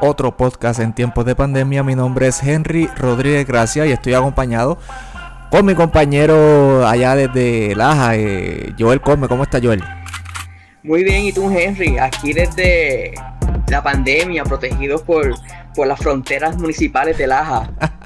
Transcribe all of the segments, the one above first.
Otro podcast en tiempos de pandemia. Mi nombre es Henry Rodríguez Gracia y estoy acompañado con mi compañero allá desde Laja, eh, Joel Come. ¿Cómo está Joel? Muy bien, ¿y tú Henry? Aquí desde la pandemia, protegidos por, por las fronteras municipales de Laja.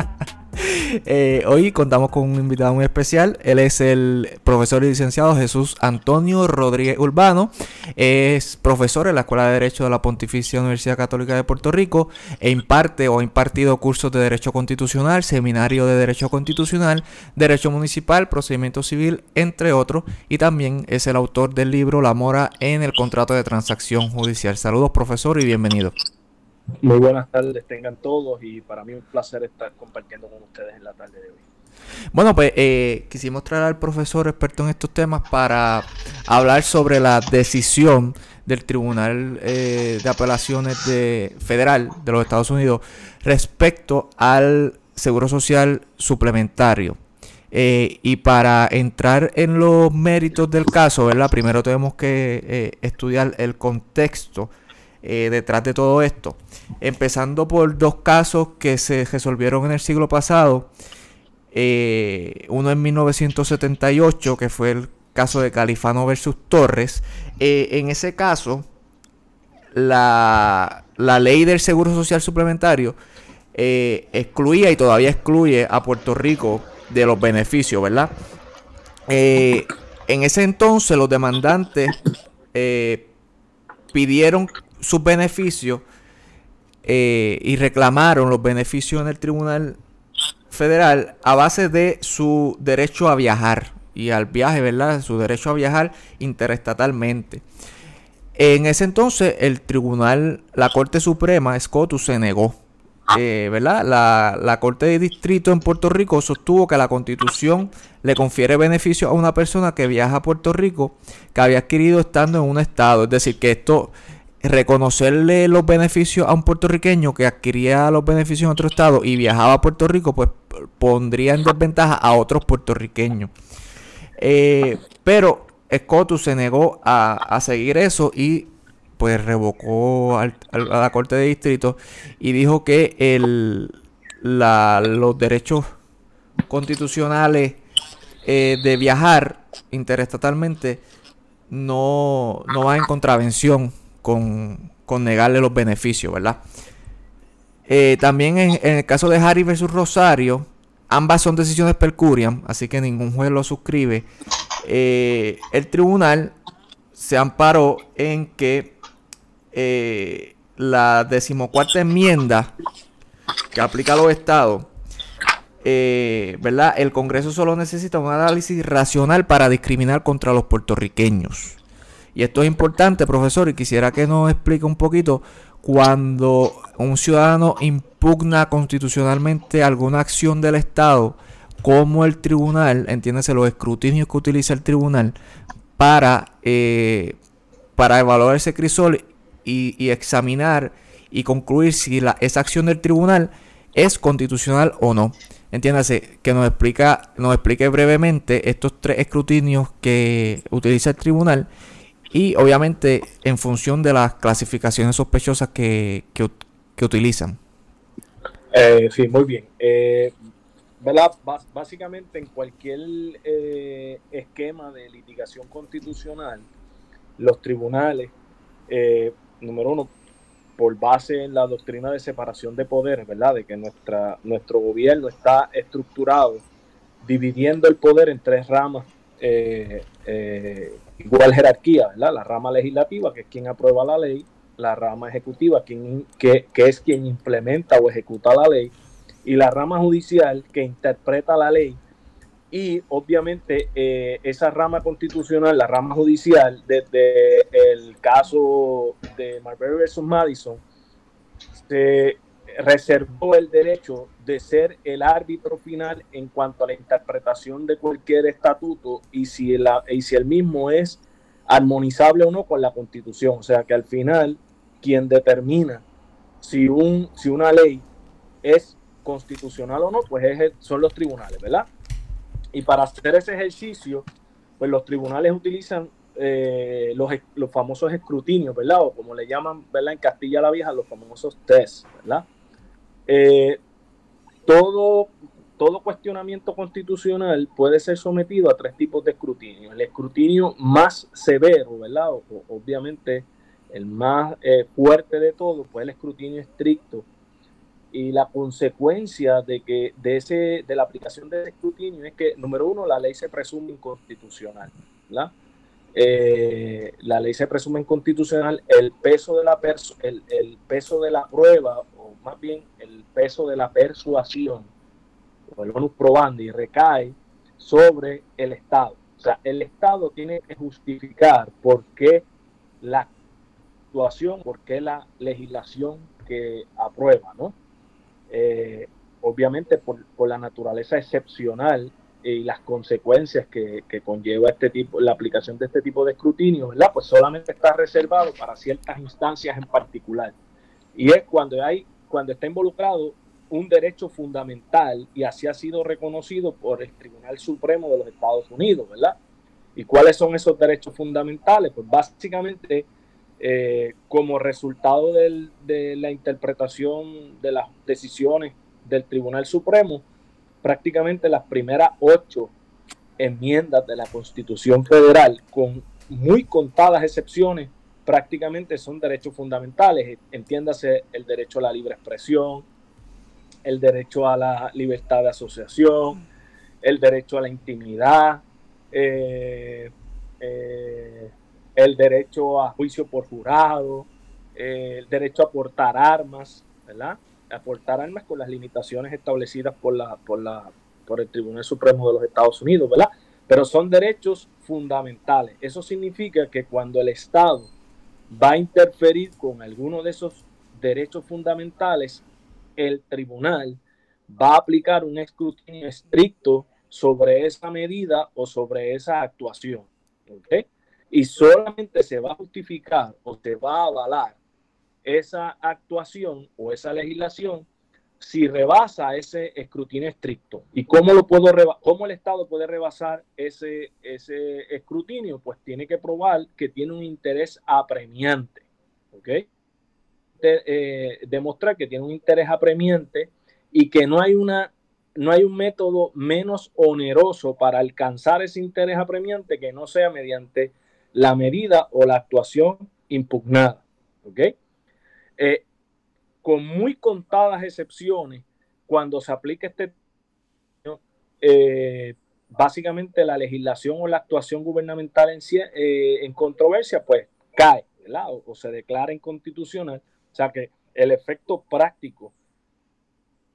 Eh, hoy contamos con un invitado muy especial. Él es el profesor y licenciado Jesús Antonio Rodríguez Urbano. Es profesor en la Escuela de Derecho de la Pontificia Universidad Católica de Puerto Rico e imparte o impartido cursos de Derecho Constitucional, Seminario de Derecho Constitucional, Derecho Municipal, Procedimiento Civil, entre otros. Y también es el autor del libro La Mora en el Contrato de Transacción Judicial. Saludos, profesor, y bienvenido. Muy buenas tardes, tengan todos y para mí un placer estar compartiendo con ustedes en la tarde de hoy. Bueno, pues eh, quisimos traer al profesor experto en estos temas para hablar sobre la decisión del Tribunal eh, de Apelaciones de, Federal de los Estados Unidos respecto al Seguro Social Suplementario. Eh, y para entrar en los méritos del caso, ¿verdad? Primero tenemos que estudiar el contexto eh, detrás de todo esto. Empezando por dos casos que se resolvieron en el siglo pasado. Eh, uno en 1978, que fue el caso de Califano versus Torres. Eh, en ese caso, la, la, ley del Seguro Social Suplementario excluía y todavía excluye a Puerto Rico de los beneficios, ¿verdad? en ese entonces los demandantes pidieron sus beneficios eh, y reclamaron los beneficios en el Tribunal Federal a base de su derecho a viajar y al viaje, ¿verdad? Su derecho a viajar interestatalmente. En ese entonces el Tribunal, la Corte Suprema, SCOTUS, se negó. Eh, ¿verdad? La, la, Corte de Distrito en Puerto Rico sostuvo que la Constitución le confiere beneficio a una persona que viaja a Puerto Rico que había adquirido estando en un estado. Es decir, que esto reconocerle los beneficios a un puertorriqueño que adquiría los beneficios en otro estado y viajaba a Puerto Rico, pues pondría en desventaja a otros puertorriqueños. Eh, pero Scotus se negó a, seguir eso y pues revocó a la Corte de Distrito y dijo que el, los derechos constitucionales eh, de viajar interestatalmente no, no van en contravención con, negarle los beneficios, ¿verdad? Eh, también en, el caso de Harry versus Rosario, ambas son decisiones per curiam, así que ningún juez lo suscribe. Eh, el tribunal se amparó en que eh, la decimocuarta enmienda que aplica a los estados, ¿verdad? El Congreso solo necesita un análisis racional para discriminar contra los puertorriqueños. Y esto es importante, profesor, y quisiera que nos explique un poquito cuando un ciudadano impugna constitucionalmente alguna acción del Estado, cómo el tribunal, entiéndese los escrutinios que utiliza el tribunal para, eh, para evaluar ese crisol y, examinar y concluir si la, esa acción del tribunal es constitucional o no. Entiéndase, que nos explica, nos explique brevemente estos tres escrutinios que utiliza el tribunal y obviamente en función de las clasificaciones sospechosas que, utilizan. Eh, sí, muy bien. Eh, básicamente en cualquier eh, esquema de litigación constitucional, los tribunales, eh, número uno, por base en la doctrina de separación de poderes, ¿verdad? De que nuestra, nuestro gobierno está estructurado dividiendo el poder en tres ramas eh, igual jerarquía, ¿verdad? La rama legislativa, que es quien aprueba la ley, la rama ejecutiva, que, es quien implementa o ejecuta la ley, y la rama judicial, que interpreta la ley. Y obviamente eh, esa rama constitucional, la rama judicial, desde el caso de Marbury versus Madison, se reservó el derecho de ser el árbitro final en cuanto a la interpretación de cualquier estatuto y si, y si el mismo es armonizable o no con la constitución. O sea que al final quien determina si, un, si una ley es constitucional o no, pues es son los tribunales, ¿verdad? Y para hacer ese ejercicio, pues los tribunales utilizan eh, los, los, famosos escrutinios, ¿verdad? O como le llaman, ¿verdad? En Castilla la Vieja, los famosos test, ¿verdad? Eh, todo, todo cuestionamiento constitucional puede ser sometido a tres tipos de escrutinio. El escrutinio más severo, ¿verdad? obviamente el más eh, fuerte de todo, pues el escrutinio estricto. Y la consecuencia de que de ese de la aplicación de escrutinio es que número uno la ley se presume inconstitucional, ¿verdad? Eh, la ley se presume inconstitucional, el peso de la el, el peso de la prueba o más bien el peso de la persuasión o el bonus probandi recae sobre el Estado. O sea, el Estado tiene que justificar por qué la actuación, por qué la legislación que aprueba, ¿no? Eh, obviamente por, por, la naturaleza excepcional y las consecuencias que, que, conlleva este tipo, la aplicación de este tipo de escrutinio, ¿verdad? Pues solamente está reservado para ciertas instancias en particular. Y es cuando hay, cuando está involucrado un derecho fundamental y así ha sido reconocido por el Tribunal Supremo de los Estados Unidos, ¿verdad? ¿Y cuáles son esos derechos fundamentales? Pues básicamente, eh, como resultado de la interpretación de las decisiones del Tribunal Supremo, prácticamente las primeras ocho enmiendas de la Constitución Federal, con muy contadas excepciones, prácticamente son derechos fundamentales. Entiéndase el derecho a la libre expresión, el derecho a la libertad de asociación, el derecho a la intimidad, eh, eh, el derecho a juicio por jurado, eh, el derecho a portar armas, ¿verdad? A portar armas con las limitaciones establecidas por, la, por, la, por el Tribunal Supremo de los Estados Unidos, ¿verdad? Pero son derechos fundamentales. Eso significa que cuando el Estado va a interferir con alguno de esos derechos fundamentales, el tribunal va a aplicar un escrutinio estricto sobre esa medida o sobre esa actuación. Y solamente se va a justificar o se va a avalar esa actuación o esa legislación si rebasa ese escrutinio estricto. ¿Y cómo, lo puedo cómo el Estado puede rebasar ese, ese escrutinio? Pues tiene que probar que tiene un interés apremiante. ¿ok? Eh, demostrar que tiene un interés apremiante y que no hay una no hay un método menos oneroso para alcanzar ese interés apremiante que no sea mediante la medida o la actuación impugnada. ¿ok? Eh, con muy contadas excepciones, cuando se aplica este eh, básicamente la legislación o la actuación gubernamental en, en controversia, pues cae, O, o, se declara inconstitucional o sea que el efecto práctico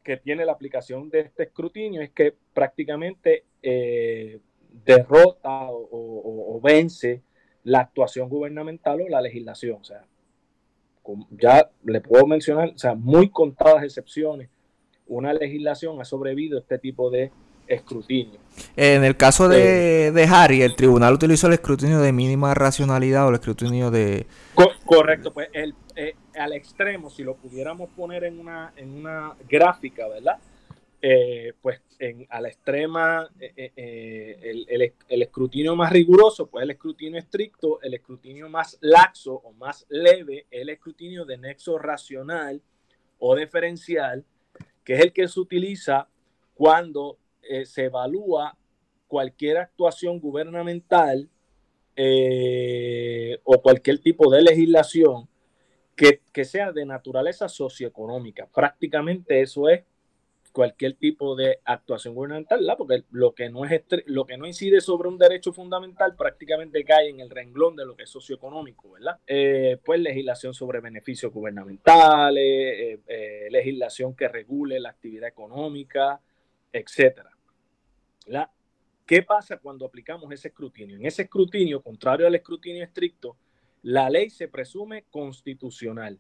que tiene la aplicación de este escrutinio es que prácticamente eh, derrota o, vence la actuación gubernamental o la legislación. O sea, ya le puedo mencionar, o sea, muy contadas excepciones, una legislación ha sobrevivido a este tipo de escrutinio. En el caso de, de, Harry, el tribunal utilizó el escrutinio de mínima racionalidad o el escrutinio de... correcto, pues el, eh, al extremo, si lo pudiéramos poner en una, en una gráfica, ¿verdad? Eh, pues en, a la extrema, eh, el, el, el, escrutinio más riguroso, pues el escrutinio estricto, el escrutinio más laxo o más leve, el escrutinio de nexo racional o diferencial, que es el que se utiliza cuando eh, se evalúa cualquier actuación gubernamental eh, o cualquier tipo de legislación que, sea de naturaleza socioeconómica. Prácticamente eso es cualquier tipo de actuación gubernamental, porque lo que, no es lo que no incide sobre un derecho fundamental prácticamente cae en el renglón de lo que es socioeconómico, ¿verdad? Eh, pues legislación sobre beneficios gubernamentales, legislación que regule la actividad económica, etcétera. ¿Qué pasa cuando aplicamos ese escrutinio? En ese escrutinio, contrario al escrutinio estricto, la ley se presume constitucional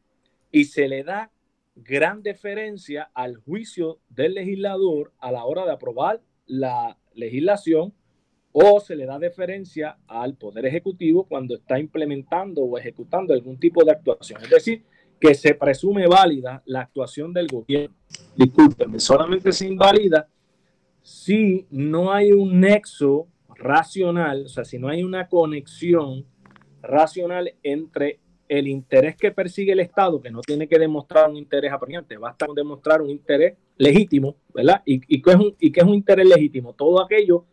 y se le da gran deferencia al juicio del legislador a la hora de aprobar la legislación o se le da deferencia al Poder Ejecutivo cuando está implementando o ejecutando algún tipo de actuación. Es decir, que se presume válida la actuación del gobierno. Discúlpenme, solamente se invalida si no hay un nexo racional, o sea, si no hay una conexión racional entre el interés que persigue el Estado, que no tiene que demostrar un interés apremiante, basta con demostrar un interés legítimo, ¿verdad? ¿Y, y, qué es un, ¿Y qué es un interés legítimo? Todo aquello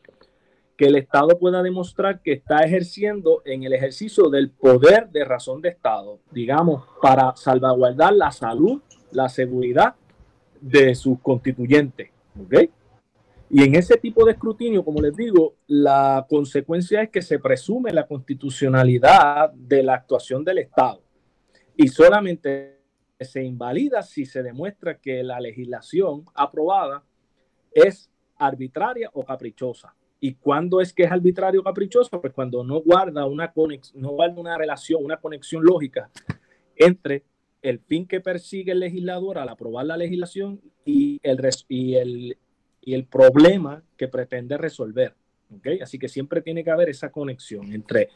que el Estado pueda demostrar que está ejerciendo en el ejercicio del poder de razón de Estado, digamos, para salvaguardar la salud, la seguridad de sus constituyentes. ¿ok? Y en ese tipo de escrutinio, como les digo, la consecuencia es que se presume la constitucionalidad de la actuación del Estado y solamente se invalida si se demuestra que la legislación aprobada es arbitraria o caprichosa. ¿Y cuándo es que es arbitrario o caprichosa? Pues cuando no guarda una no guarda una relación, una conexión lógica entre el fin que persigue el legislador al aprobar la legislación y el, y el y el problema que pretende resolver. Así que siempre tiene que haber esa conexión entre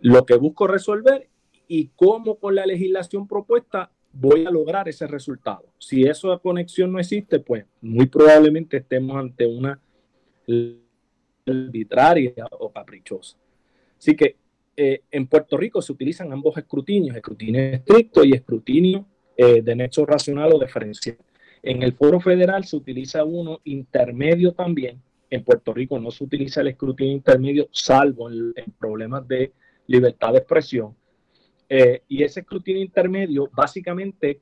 lo que busco resolver y cómo con la legislación propuesta voy a lograr ese resultado. Si esa conexión no existe, pues muy probablemente estemos ante una arbitraria o caprichosa. Así que eh, en Puerto Rico se utilizan ambos escrutinios, escrutinio estricto y escrutinio eh, de nexo racional o diferencial. En el foro federal se utiliza uno intermedio también. En Puerto Rico no se utiliza el escrutinio intermedio, salvo en, problemas de libertad de expresión. Eh, y ese escrutinio intermedio básicamente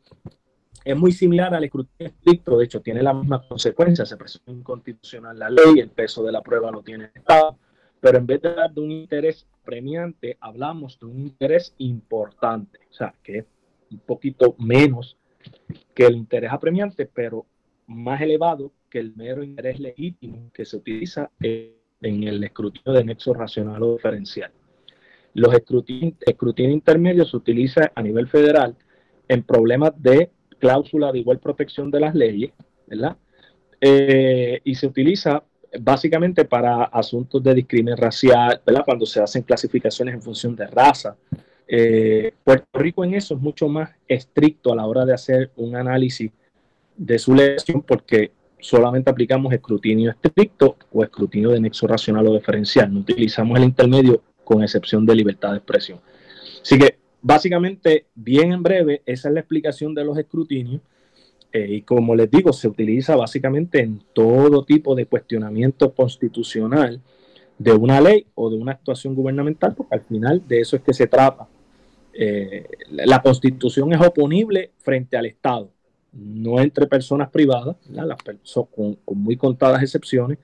es muy similar al escrutinio estricto, de hecho tiene la misma consecuencia, se presume inconstitucional la ley, el peso de la prueba lo tiene Estado, pero en vez de dar de un interés premiante, hablamos de un interés importante, o sea, que es un poquito menos que el interés apremiante, pero más elevado que el mero interés legítimo que se utiliza en el escrutinio de nexo racional o diferencial. Los escrutinios intermedios se utiliza a nivel federal en problemas de cláusula de igual protección de las leyes, ¿verdad? Eh, y se utiliza básicamente para asuntos de discriminación racial, ¿verdad? Cuando se hacen clasificaciones en función de raza, eh, Puerto Rico en eso es mucho más estricto a la hora de hacer un análisis de su lesión porque solamente aplicamos escrutinio estricto o escrutinio de nexo racional o diferencial. No utilizamos el intermedio con excepción de libertad de expresión. Así que básicamente, bien en breve, esa es la explicación de los escrutinios. Eh, y como les digo, se utiliza básicamente en todo tipo de cuestionamiento constitucional de una ley o de una actuación gubernamental, porque al final de eso es que se trata eh, la constitución es oponible frente al Estado, no entre personas privadas, las con, muy contadas excepciones,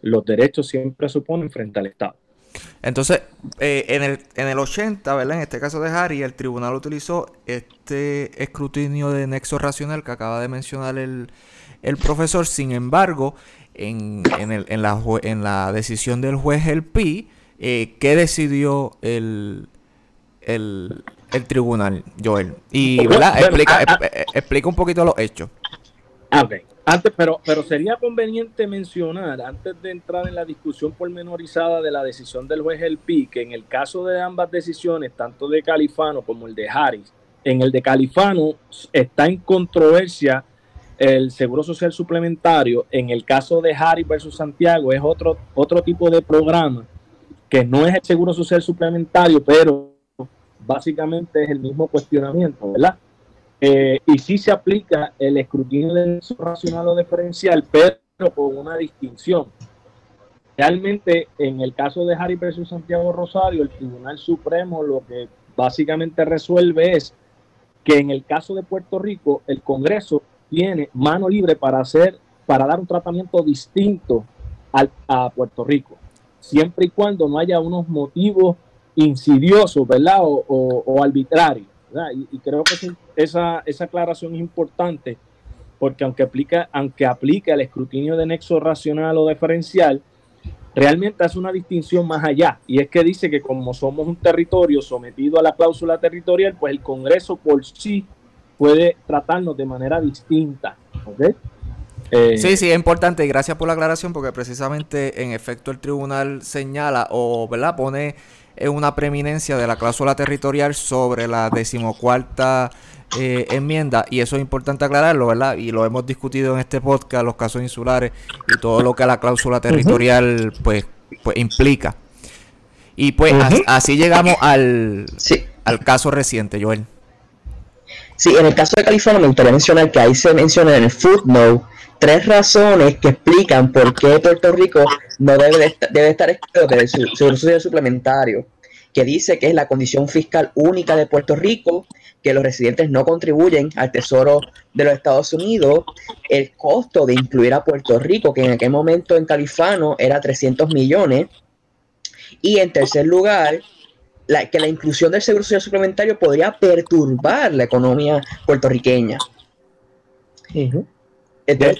los derechos siempre se oponen frente al Estado. Entonces, eh, en, el, en el 80, ¿verdad? En este caso de Harry, el tribunal utilizó este escrutinio de nexo racional que acaba de mencionar el, profesor. Sin embargo, en, el, en, la, en la decisión del juez El Pi, eh, ¿qué decidió el, el, tribunal, Joel. Y ¿verdad? Explica, ah, ah. explica un poquito los hechos. Ah, ok. Antes, pero, pero sería conveniente mencionar, antes de entrar en la discusión pormenorizada de la decisión del juez El Pi, que en el caso de ambas decisiones, tanto de Califano como el de Harris, en el de Califano está en controversia el seguro social suplementario. En el caso de Harris versus Santiago es otro, otro tipo de programa que no es el seguro social suplementario, pero básicamente es el mismo cuestionamiento, ¿verdad? Eh, y sí se aplica el escrutinio de racional o diferencial, pero con una distinción. Realmente, en el caso de Harry versus Santiago Rosario, el Tribunal Supremo lo que básicamente resuelve es que en el caso de Puerto Rico, el Congreso tiene mano libre para hacer, para dar un tratamiento distinto a Puerto Rico, siempre y cuando no haya unos motivos insidioso, ¿verdad? O, arbitrario, ¿verdad? Y, creo que esa, esa aclaración es importante porque aunque aplica, aunque aplica el escrutinio de nexo racional o diferencial, realmente hace una distinción más allá. Y es que dice que como somos un territorio sometido a la cláusula territorial, pues el Congreso por sí puede tratarnos de manera distinta. Eh, sí, sí, es importante y gracias por la aclaración porque precisamente en efecto el tribunal señala o ¿verdad? pone una preeminencia de la cláusula territorial sobre la decimocuarta eh, enmienda y eso es importante aclararlo, ¿verdad? Y lo hemos discutido en este podcast, los casos insulares y todo lo que la cláusula territorial pues, pues implica. Y pues así llegamos al, al caso reciente, Joel. Sí, en el caso de California me gustaría mencionar que ahí se menciona en el footnote tres razones que explican por qué Puerto Rico no debe, debe estar excluido del Social Suplementario, que dice que es la condición fiscal única de Puerto Rico, que los residentes no contribuyen al Tesoro de los Estados Unidos, el costo de incluir a Puerto Rico, que en aquel momento en Califano era 300 millones, y en tercer lugar, que la inclusión del seguro social suplementario podría perturbar la economía puertorriqueña. De,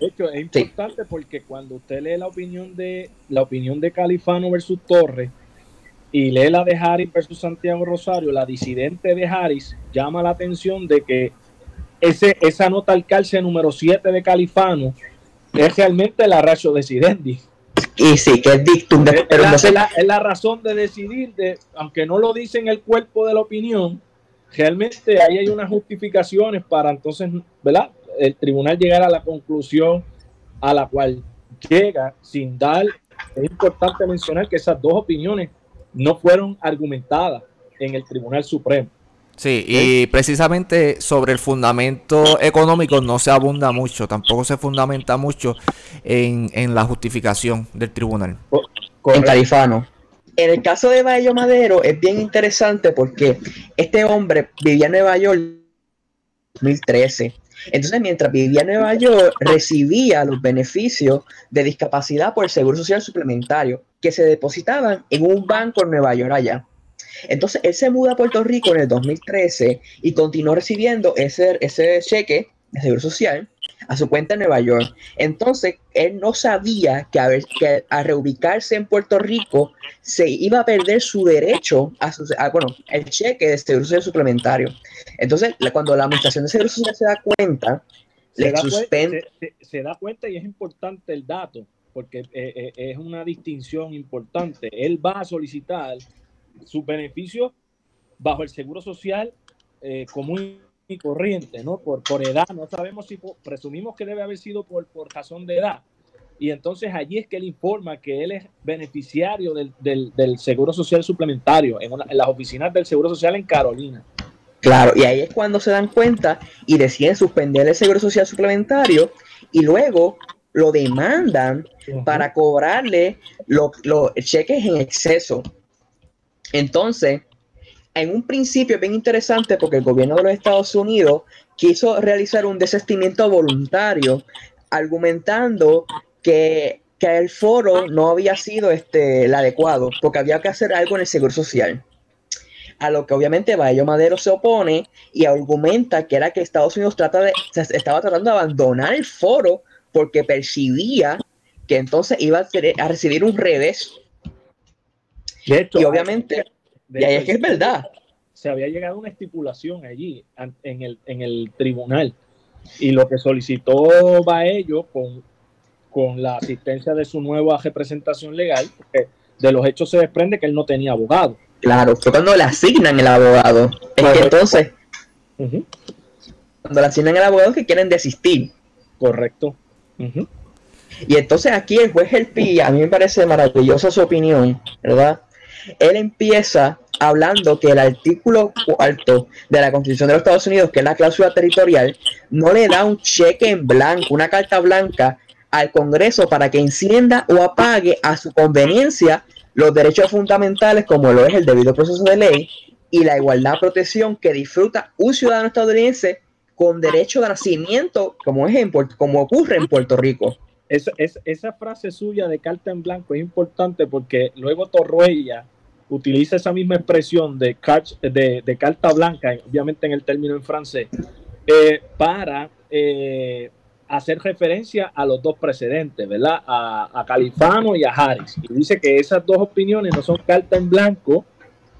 hecho, es importante porque cuando usted lee la opinión de la opinión de Califano versus Torres y lee la de Harris versus Santiago Rosario, la disidente de Harris llama la atención de que ese, esa nota al calce número 7 de Califano es realmente la ratio decidendi. Y sí, que es dictum. De, pero es, la, es, la, razón de decidir, de, aunque no lo dice en el cuerpo de la opinión, realmente ahí hay unas justificaciones para entonces, ¿verdad? El tribunal llegar a la conclusión a la cual llega sin dar. Es importante mencionar que esas dos opiniones no fueron argumentadas en el Tribunal Supremo. Sí, y precisamente sobre el fundamento económico no se abunda mucho, tampoco se fundamenta mucho en, la justificación del tribunal. En Califano. En el caso de Bayo Madero es bien interesante porque este hombre vivía en Nueva York en 2013. Entonces, mientras vivía en Nueva York, recibía los beneficios de discapacidad por el Seguro Social Suplementario que se depositaban en un banco en Nueva York allá. Entonces, él se muda a Puerto Rico en el 2013 y continuó recibiendo ese, ese cheque de seguro social a su cuenta en Nueva York. Entonces, él no sabía que, a que al reubicarse en Puerto Rico se iba a perder su derecho a, su, bueno, el cheque de seguro social suplementario. Entonces, cuando la administración de seguro social se da cuenta, se, da, suspende... se, da cuenta y es importante el dato, porque eh, eh, es una distinción importante. Él va a solicitar sus beneficios bajo el seguro social eh, común y corriente, ¿no? Por, por edad, no sabemos si, presumimos que debe haber sido por, por razón de edad. Y entonces allí es que él informa que él es beneficiario del, del, seguro social suplementario en, en las oficinas del seguro social en Carolina. Claro, y ahí es cuando se dan cuenta y deciden suspender el seguro social suplementario y luego lo demandan para cobrarle los cheques en exceso. Entonces, en un principio es bien interesante porque el gobierno de los Estados Unidos quiso realizar un desestimiento voluntario, argumentando que, el foro no había sido este, el adecuado, porque había que hacer algo en el seguro social. A lo que obviamente Bayo Madero se opone y argumenta que era que Estados Unidos trata de, estaba tratando de abandonar el foro porque percibía que entonces iba a, a recibir un revés y obviamente, y ahí es que es verdad. Se había llegado a una estipulación allí en el, en el tribunal y lo que solicitó Baello con, con la asistencia de su nueva representación legal, porque de los hechos se desprende que él no tenía abogado. Claro, fue cuando le asignan el abogado. Es que entonces, cuando le asignan el abogado que quieren desistir. Correcto. Y entonces aquí el juez El Pi, a mí me parece maravillosa su opinión, ¿verdad? Él empieza hablando que el artículo cuarto de la Constitución de los Estados Unidos, que es la cláusula territorial, no le da un cheque en blanco, una carta blanca al Congreso para que encienda o apague a su conveniencia los derechos fundamentales como lo es el debido proceso de ley y la igualdad de protección que disfruta un ciudadano estadounidense con derecho de nacimiento, como, es como ocurre en Puerto Rico. Esa frase suya de carta en blanco es importante porque luego Torruella utiliza esa misma expresión de, carta blanca, obviamente en el término en francés, eh, para eh, hacer referencia a los dos precedentes, ¿verdad? A, Califano y a Harris. Y dice que esas dos opiniones no son carta en blanco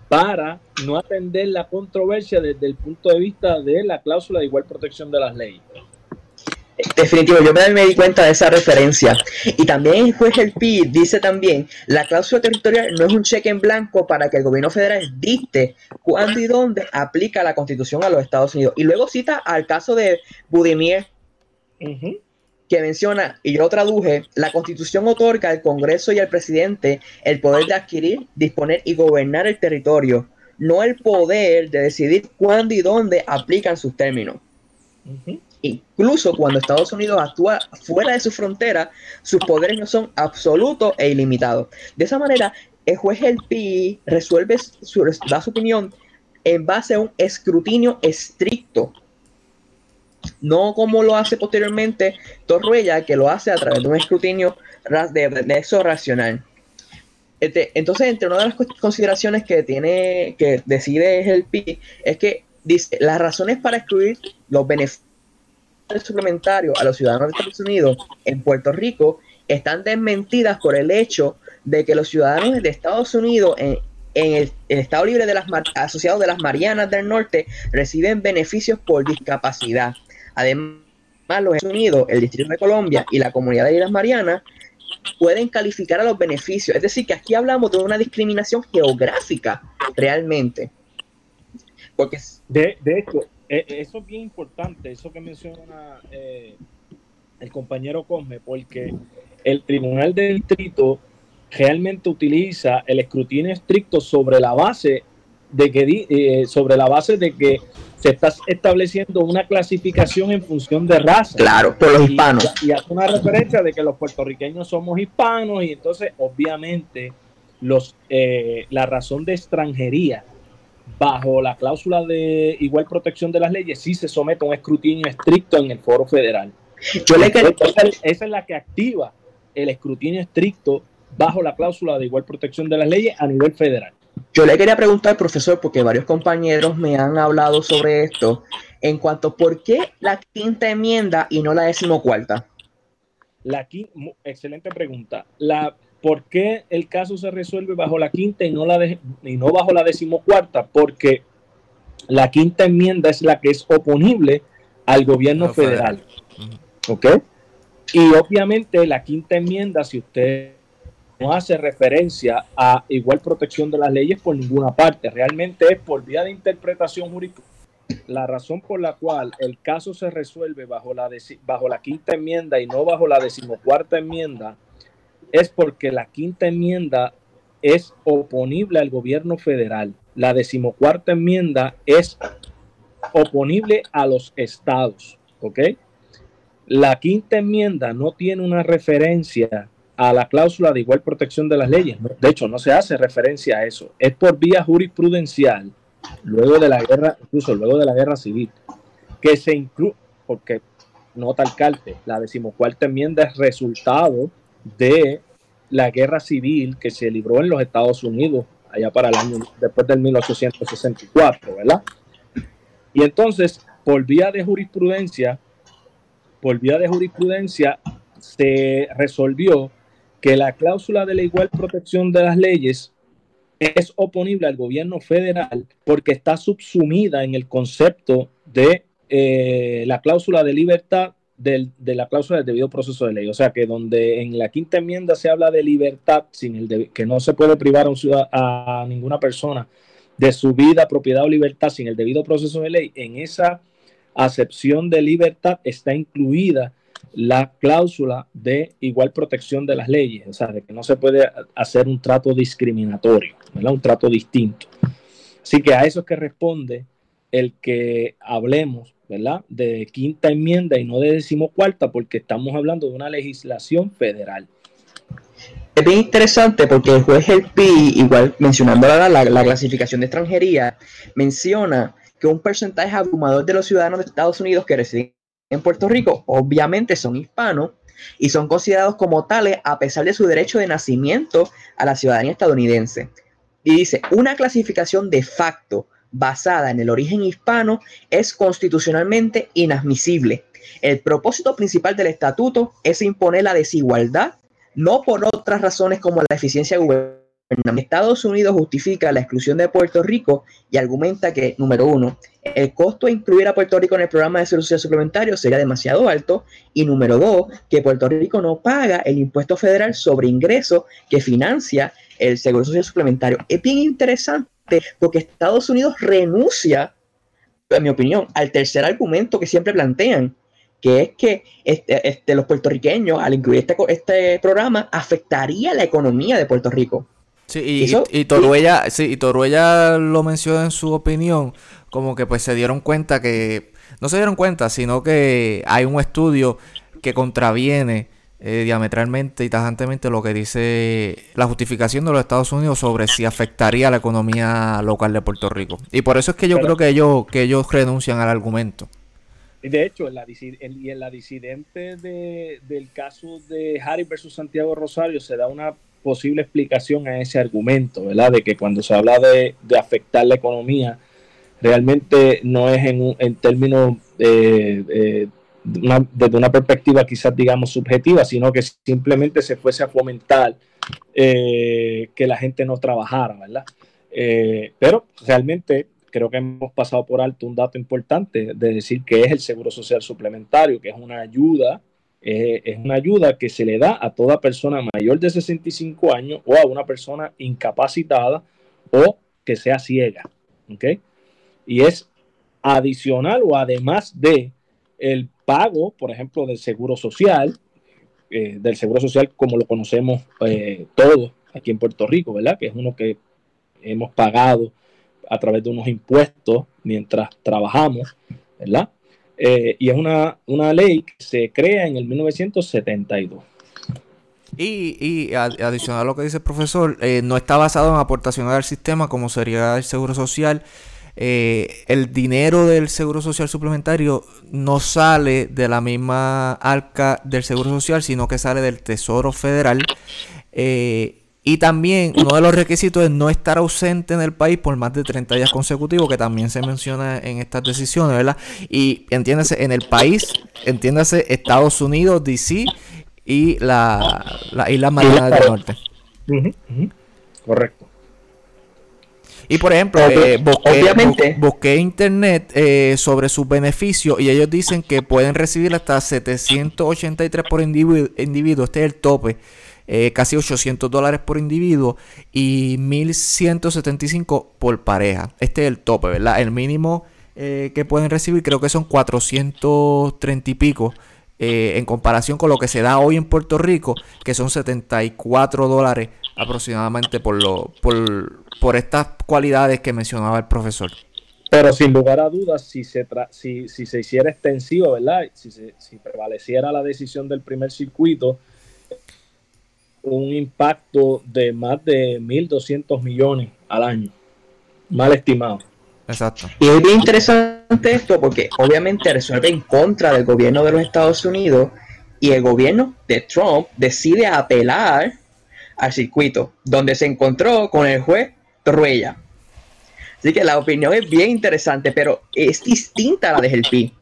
para no atender la controversia desde el punto de vista de la cláusula de igual protección de las leyes. Definitivo, yo me, di cuenta de esa referencia. Y también el juez El dice también, la cláusula territorial no es un cheque en blanco para que el gobierno federal dicte cuándo y dónde aplica la constitución a los Estados Unidos. Y luego cita al caso de Budimir. que menciona, y yo lo traduje, la constitución otorga al Congreso y al presidente el poder de adquirir, disponer y gobernar el territorio, no el poder de decidir cuándo y dónde aplican sus términos. Incluso cuando Estados Unidos actúa fuera de su frontera, sus poderes no son absolutos e ilimitados. De esa manera, el juez El Pi resuelve su, da su opinión en base a un escrutinio estricto no como lo hace posteriormente Torruella, que lo hace a través de un escrutinio de, eso racional. Este, entonces, entre una de las consideraciones que tiene, que decide el PI, es que dice, las razones para excluir los beneficios suplementarios a los ciudadanos de Estados Unidos en Puerto Rico están desmentidas por el hecho de que los ciudadanos de Estados Unidos en, el, Estado Libre de las asociados de las Marianas del Norte reciben beneficios por discapacidad. Además, los Estados Unidos, el Distrito de Colombia y la Comunidad de Islas Marianas pueden calificar a los beneficios. Es decir, que aquí hablamos de una discriminación geográfica realmente. Porque... De, hecho, e, eso es bien importante, eso que menciona eh, el compañero Cosme, porque el Tribunal de Distrito realmente utiliza el escrutinio estricto sobre la base de que eh, sobre la base de que se está estableciendo una clasificación en función de raza. Claro, por los hispanos. Y, hace una referencia de que los puertorriqueños somos hispanos y entonces obviamente los, eh, la razón de extranjería bajo la cláusula de igual protección de las leyes sí se somete a un escrutinio estricto en el foro federal. Yo le esa es la que activa el escrutinio estricto bajo la cláusula de igual protección de las leyes a nivel federal. Yo le quería preguntar al profesor, porque varios compañeros me han hablado sobre esto, en cuanto a por qué la quinta enmienda y no la decimocuarta. La excelente pregunta. La, ¿Por qué el caso se resuelve bajo la quinta y no, la y no bajo la decimocuarta? Porque la quinta enmienda es la que es oponible al gobierno federal. ¿Ok? Y obviamente la quinta enmienda, si usted no hace referencia a igual protección de las leyes por ninguna parte. Realmente es por vía de interpretación jurídica. La razón por la cual el caso se resuelve bajo la, bajo la quinta enmienda y no bajo la decimocuarta enmienda es porque la quinta enmienda es oponible al gobierno federal. La decimocuarta enmienda es oponible a los estados. ¿Ok? La quinta enmienda no tiene una referencia a la cláusula de igual protección de las leyes. De hecho, no se hace referencia a eso. Es por vía jurisprudencial, luego de la guerra, incluso luego de la guerra civil, que se incluye, porque nota alcalde, la decimocuarta enmienda es resultado de la guerra civil que se libró en los Estados Unidos allá para el año después del 1864, ¿verdad? Y entonces, por vía de jurisprudencia, por vía de jurisprudencia, se resolvió que la cláusula de la igual protección de las leyes es oponible al gobierno federal porque está subsumida en el concepto de eh, la cláusula de libertad de la cláusula del debido proceso de ley. O sea que donde en la quinta enmienda se habla de libertad, sin el que no se puede privar a, a ninguna persona de su vida, propiedad o libertad sin el debido proceso de ley, en esa acepción de libertad está incluida la cláusula de igual protección de las leyes, o sea, de que no se puede hacer un trato discriminatorio, un trato distinto. Así que a eso es que responde el que hablemos ¿verdad? de quinta enmienda y no de decimocuarta, porque estamos hablando de una legislación federal. Es bien interesante porque el juez Pi, igual mencionando la, la clasificación de extranjería, menciona que un porcentaje abrumador de los ciudadanos de Estados Unidos que residen en Puerto Rico obviamente son hispanos y son considerados como tales a pesar de su derecho de nacimiento a la ciudadanía estadounidense. Y dice, una clasificación de facto basada en el origen hispano es constitucionalmente inadmisible. El propósito principal del estatuto es imponer la desigualdad, no por otras razones como la eficiencia gubernamental Estados Unidos justifica la exclusión de Puerto Rico y argumenta que, número uno, el costo de incluir a Puerto Rico en el programa de servicios suplementarios sería demasiado alto. Y número dos, que Puerto Rico no paga el impuesto federal sobre ingresos que financia el seguro social suplementario. Es bien interesante porque Estados Unidos renuncia, en mi opinión, al tercer argumento que siempre plantean, que es que este, este, los puertorriqueños, al incluir este, este programa, afectaría la economía de Puerto Rico. Sí, y, y, Toruella, sí, y Toruella lo menciona en su opinión, como que pues se dieron cuenta que, no se dieron cuenta, sino que hay un estudio que contraviene eh, diametralmente y tajantemente lo que dice la justificación de los Estados Unidos sobre si afectaría la economía local de Puerto Rico. Y por eso es que yo creo que ellos, que ellos renuncian al argumento. Y de hecho, en la, y en la disidente del caso de Harry versus Santiago Rosario se da una posible explicación a ese argumento, ¿verdad? De que cuando se habla de, afectar la economía, realmente no es en, en términos eh, desde una perspectiva quizás digamos subjetiva, sino que simplemente se fuese a fomentar eh, que la gente no trabajara, ¿verdad? Eh, pero realmente creo que hemos pasado por alto un dato importante de decir que es el seguro social suplementario, que es una ayuda, eh, es una ayuda que se le da a toda persona mayor de 65 años o a una persona incapacitada o que sea ciega. Y es adicional o además de el pago, por ejemplo, del seguro social, eh, del seguro social como lo conocemos eh, todos aquí en Puerto Rico, ¿verdad? Que es uno que hemos pagado a través de unos impuestos mientras trabajamos, ¿verdad? Eh, y es una, ley que se crea en el 1972. Y, y adicional a lo que dice el profesor, no está basado en aportaciones al sistema como sería el seguro social, eh, el dinero del seguro social suplementario no sale de la misma arca del seguro social, sino que sale del Tesoro Federal. Eh, y también uno de los requisitos es no estar ausente en el país por más de 30 días consecutivos, que también se menciona en estas decisiones, ¿verdad? Y entiéndase, en el país, entiéndase Estados Unidos, DC y la, la isla Mariana del Norte. Correcto. Y por ejemplo, eh, busqué, busqué, internet eh, sobre sus beneficios y ellos dicen que pueden recibir hasta 783 por individuo. individuo este es el tope. Eh, casi 800 dólares por individuo y 1175 por pareja. Este es el tope, ¿verdad? El mínimo que pueden recibir creo que son 430 y pico. en comparación con lo que se da hoy en Puerto Rico, que son 74 dólares aproximadamente por, lo, por, por estas cualidades que mencionaba el profesor. Pero sin lugar a dudas, si se, si, si, se hiciera extensivo, ¿verdad? Si, si prevaleciera la decisión del primer circuito, un impacto de más de 1.200 millones al año, mal estimado. Exacto. Y es bien interesante esto porque obviamente resuelve en contra del gobierno de los Estados Unidos y el gobierno de Trump decide apelar al circuito, donde se encontró con el juez Torruella. Así que la opinión es bien interesante, pero es distinta a la de Gelpi,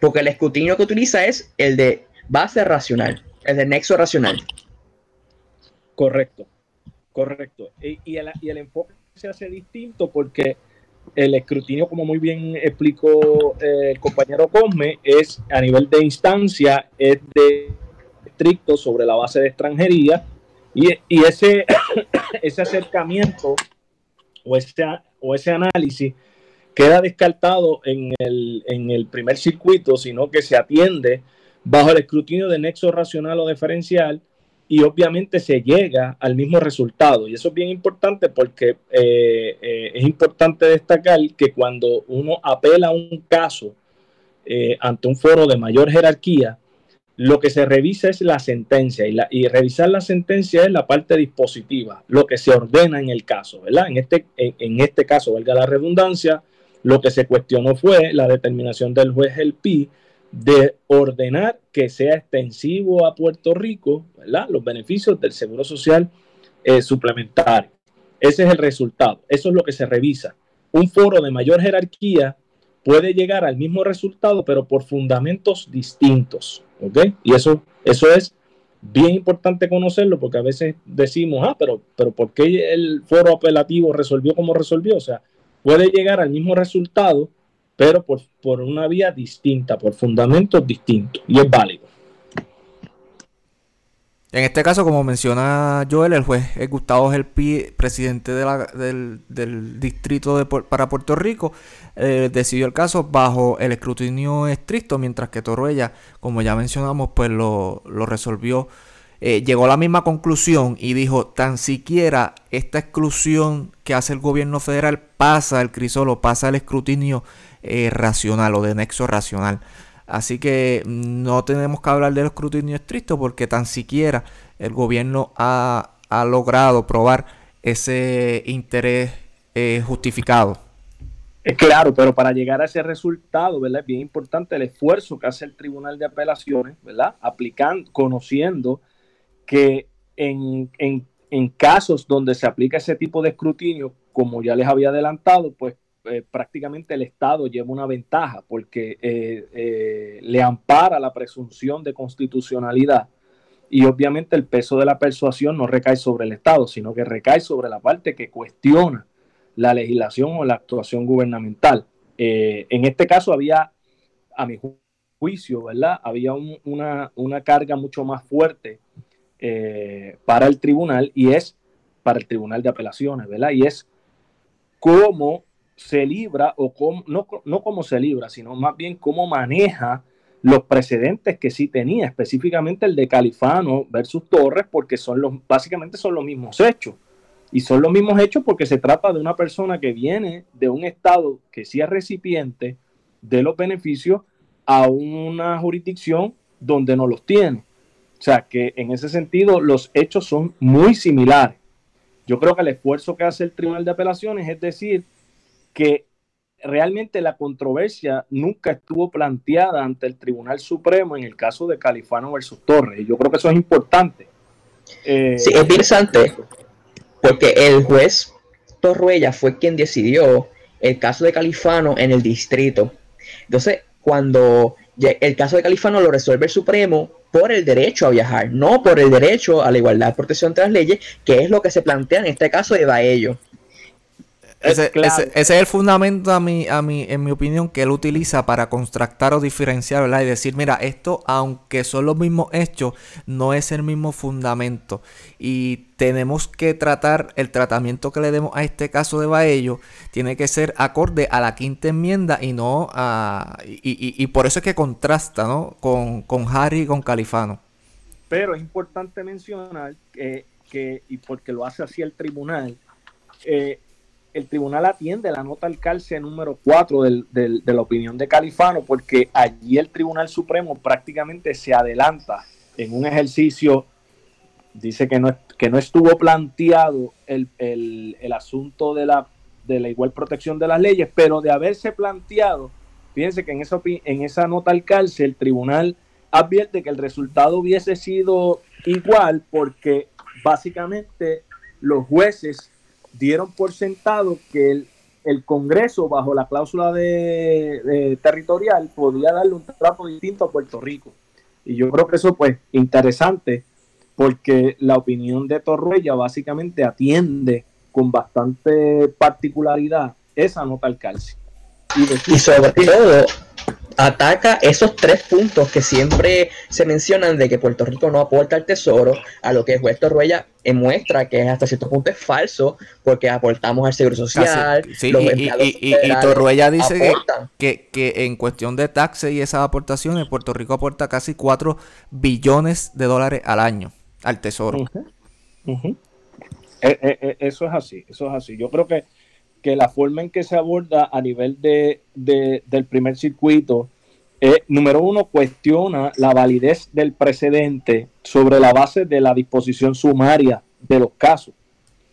porque el escrutinio que utiliza es el de base racional, el de nexo racional. Correcto, correcto. Y, el, enfoque se hace distinto porque el escrutinio, como muy bien explicó eh, el compañero Cosme, es a nivel de instancia, es de estricto sobre la base de extranjería y, ese, ese acercamiento o ese, o ese análisis queda descartado en el, en el primer circuito, sino que se atiende bajo el escrutinio de nexo racional o diferencial y obviamente se llega al mismo resultado. Y eso es bien importante porque eh, eh, es importante destacar que cuando uno apela a un caso eh, ante un foro de mayor jerarquía, lo que se revisa es la sentencia y, revisar la sentencia es la parte dispositiva, lo que se ordena en el caso, ¿verdad? En este, en, este caso, valga la redundancia, lo que se cuestionó fue la determinación del juez El Pi de ordenar que sea extensivo a Puerto Rico, ¿verdad? Los beneficios del Seguro Social eh, suplementario. Ese es el resultado, eso es lo que se revisa. Un foro de mayor jerarquía puede llegar al mismo resultado, pero por fundamentos distintos. ¿Ok? Y eso, eso es bien importante conocerlo porque a veces decimos, ah, pero, pero ¿por qué el foro apelativo resolvió como resolvió? O sea, puede llegar al mismo resultado, pero por, por una vía distinta, por fundamentos distintos, y es válido. En este caso, como menciona Joel, el juez Gustavo Gelpi, presidente del, distrito de, para Puerto Rico, eh, decidió el caso bajo el escrutinio estricto, mientras que Torruella, como ya mencionamos, pues lo, resolvió. Eh, llegó a la misma conclusión y dijo, tan siquiera esta exclusión que hace el gobierno federal pasa el crisolo, pasa el escrutinio eh, racional o de nexo racional. Así que no tenemos que hablar del escrutinio estricto porque tan siquiera el gobierno ha, logrado probar ese interés eh, justificado. Claro, pero para llegar a ese resultado, ¿verdad? Es bien importante el esfuerzo que hace el Tribunal de Apelaciones, ¿verdad? Aplicando, conociendo que en, en casos donde se aplica ese tipo de escrutinio, como ya les había adelantado, pues eh, prácticamente el Estado lleva una ventaja porque eh, eh, le ampara la presunción de constitucionalidad y obviamente el peso de la persuasión no recae sobre el Estado, sino que recae sobre la parte que cuestiona la legislación o la actuación gubernamental. en este caso había, a mi juicio, ¿verdad? Había una, una, carga mucho más fuerte para el tribunal y es para el tribunal de apelaciones, ¿verdad? Y es cómo se libra, o no, no se libra, sino más bien cómo maneja los precedentes que sí tenía, específicamente el de Califano versus Torres, porque son los, básicamente son los mismos hechos. Y son los mismos hechos porque se trata de una persona que viene de un estado que sí es recipiente de los beneficios a una jurisdicción donde no los tiene. O sea que en ese sentido los hechos son muy similares. Yo creo que el esfuerzo que hace el Tribunal de Apelaciones es decir, que realmente la controversia nunca estuvo planteada ante el Tribunal Supremo en el caso de Califano versus Torres. Yo creo que eso es importante. Eh, sí, es interesante, porque el juez Torruella fue quien decidió el caso de Califano en el distrito. Entonces, cuando el caso de Califano lo resuelve el Supremo por el derecho a viajar, no por el derecho a la igualdad de protección de las leyes, que es lo que se plantea en este caso de Baello. Ese, es el fundamento, a mi, a mi, en mi opinión, que él utiliza para contrastar o diferenciar, ¿verdad? Y decir, mira, esto, aunque son los mismos hechos, no es el mismo fundamento. Y tenemos que tratar, el tratamiento que le demos a este caso de Baello, tiene que ser acorde a la quinta enmienda y no a... Y, por eso es que contrasta, ¿no? Con, con Harry y con Califano. Pero es importante mencionar que, que y porque lo hace así el tribunal, eh, el tribunal atiende la nota al calce número 4 de la opinión de Califano, porque allí el Tribunal Supremo prácticamente se adelanta en un ejercicio, dice que no, que no estuvo planteado el, asunto de la, de la igual protección de las leyes, pero de haberse planteado, fíjense que en esa, en esa nota al calce el tribunal advierte que el resultado hubiese sido igual porque básicamente los jueces dieron por sentado que el, Congreso, bajo la cláusula de, territorial, podía darle un trato distinto a Puerto Rico. Y yo creo que eso, pues, interesante, porque la opinión de Torruella básicamente atiende con bastante particularidad esa nota al calcio. Y, y sobre todo, ataca esos tres puntos que siempre se mencionan de que Puerto Rico no aporta al tesoro, a lo que el juez Torruella muestra que hasta cierto punto es falso, porque aportamos al seguro social. y, Torruella dice que, en cuestión de taxes y esas aportaciones, Puerto Rico aporta casi 4 billones de dólares al año al tesoro. Eh, eh, eh, eso es así, eso es así. Yo creo que que la forma en que se aborda a nivel de, del primer circuito, eh, número uno, cuestiona la validez del precedente sobre la base de la disposición sumaria de los casos.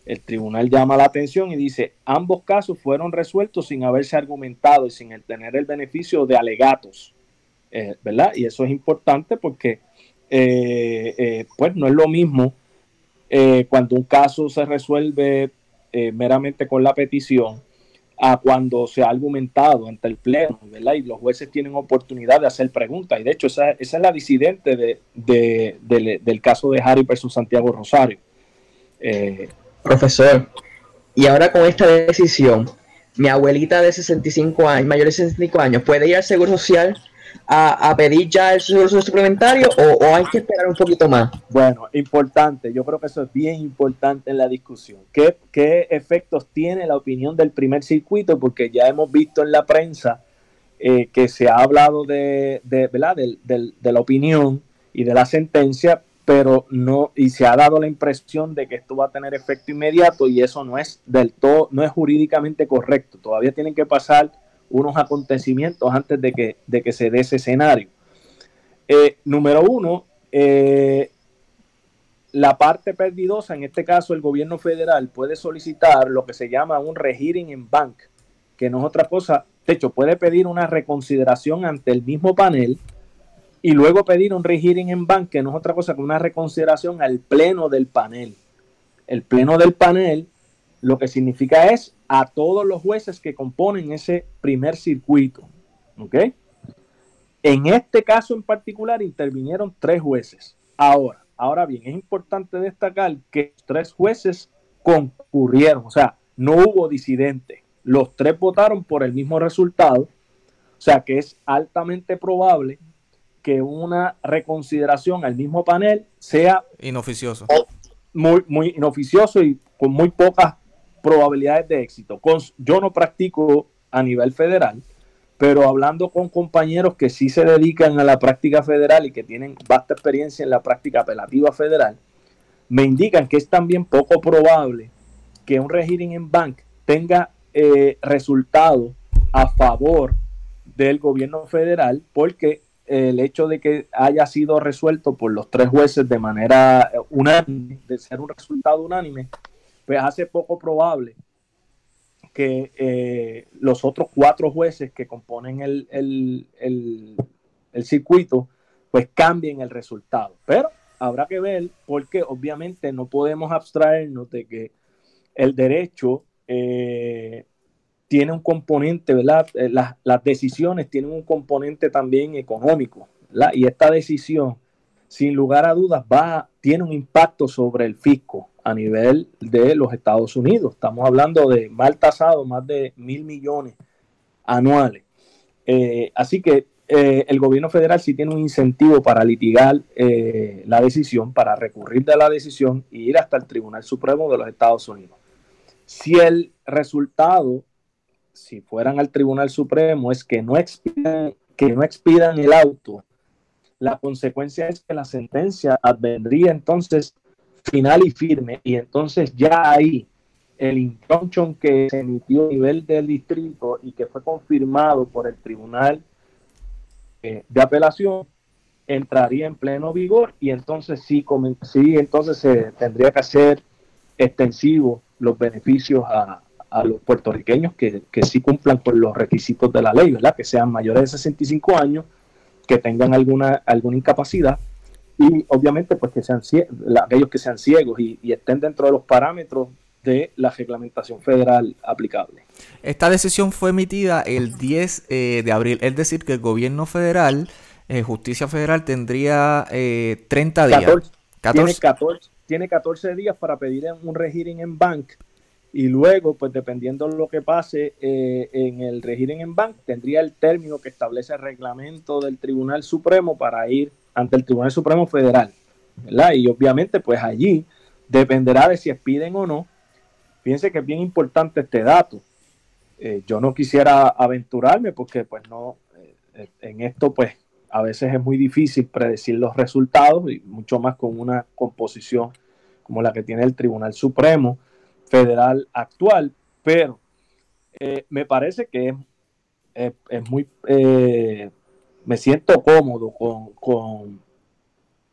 El tribunal llama la atención y dice, ambos casos fueron resueltos sin haberse argumentado y sin tener el beneficio de alegatos, eh, ¿verdad? Y eso es importante porque, eh, pues, no es lo mismo cuando un caso se resuelve eh, meramente con la petición a cuando se ha argumentado ante el Pleno, ¿verdad? Y los jueces tienen oportunidad de hacer preguntas. Y de hecho, esa, es la disidente de, del caso de Harry versus Santiago Rosario. Eh, Profesor, y ahora con esta decisión, mi abuelita de 65 años, mayor de 65 años, puede ir al Seguro Social a, pedir ya el seguro suplementario o, hay que esperar un poquito más? Bueno, importante, yo creo que eso es bien importante en la discusión. ¿Qué, qué efectos tiene la opinión del primer circuito? Porque ya hemos visto en la prensa eh, que se ha hablado de, de, ¿verdad? de la opinión y de la sentencia, pero no, y se ha dado la impresión de que esto va a tener efecto inmediato y eso no es del todo, no es jurídicamente correcto. Todavía tienen que pasar unos acontecimientos antes de que, de que se dé ese escenario. Eh, número uno, eh, la parte perdidosa, en este caso el gobierno federal, puede solicitar lo que se llama un rehearing en bank, que no es otra cosa, de hecho, puede pedir una reconsideración ante el mismo panel y luego pedir un rehearing en bank, que no es otra cosa que una reconsideración al pleno del panel. El pleno del panel lo que significa es a todos los jueces que componen ese primer circuito. ¿Ok? En este caso en particular intervinieron tres jueces. Ahora, ahora bien, es importante destacar que tres jueces concurrieron, o sea, no hubo disidente. Los tres votaron por el mismo resultado, o sea que es altamente probable que una reconsideración al mismo panel sea inoficioso. Muy, muy inoficioso y con muy pocas probabilidades de éxito. yo no practico a nivel federal, pero hablando con compañeros que sí se dedican a la práctica federal y que tienen vasta experiencia en la práctica apelativa federal, me indican que es también poco probable que un rehearing en bank tenga eh, resultado a favor del gobierno federal porque el hecho de que haya sido resuelto por los tres jueces de manera unánime, de ser un resultado unánime, pues hace poco probable que eh, los otros cuatro jueces que componen el, el, circuito, pues cambien el resultado. Pero habrá que ver porque obviamente no podemos abstraernos de que el derecho eh, tiene un componente, ¿verdad? Eh, las, las, decisiones tienen un componente también económico, ¿verdad? Y esta decisión, sin lugar a dudas, va, tiene un impacto sobre el fisco a nivel de los Estados Unidos. Estamos hablando de mal tasado, más de mil millones anuales. Eh, así que eh, el gobierno federal sí tiene un incentivo para litigar la decisión, para recurrir de la decisión y ir hasta el Tribunal Supremo de los Estados Unidos. Si el resultado si fueran al Tribunal Supremo es que no que no expidan el auto, la consecuencia es que la sentencia advendría entonces final y firme y entonces ya ahí el injunction que se emitió a nivel del distrito y que fue confirmado por el Tribunal eh, de Apelación entraría en pleno vigor y entonces sí, sí entonces se tendría que hacer extensivo los beneficios a, a los puertorriqueños que, que sí cumplan con los requisitos de la ley, ¿verdad? Que sean mayores de 65 años, que tengan alguna, alguna incapacidad y obviamente pues que sean aquellos que sean ciegos y, estén dentro de los parámetros de la reglamentación federal aplicable. Esta decisión fue emitida el 10 eh, de abril, es decir, que el gobierno federal, eh, Justicia Federal, tendría 30 eh, días. Tiene, 14, tiene 14 días para pedir un rehearing en bank y luego, pues dependiendo de lo que pase eh, en el régimen en bank, tendría el término que establece el reglamento del Tribunal Supremo para ir ante el Tribunal Supremo Federal. ¿verdad? Y obviamente, pues allí dependerá de si expiden o no. Fíjense que es bien importante este dato. Eh, yo no quisiera aventurarme porque, pues no, eh, en esto, pues a veces es muy difícil predecir los resultados y mucho más con una composición como la que tiene el Tribunal Supremo federal actual, pero eh, me parece que es, muy, eh, me siento cómodo con,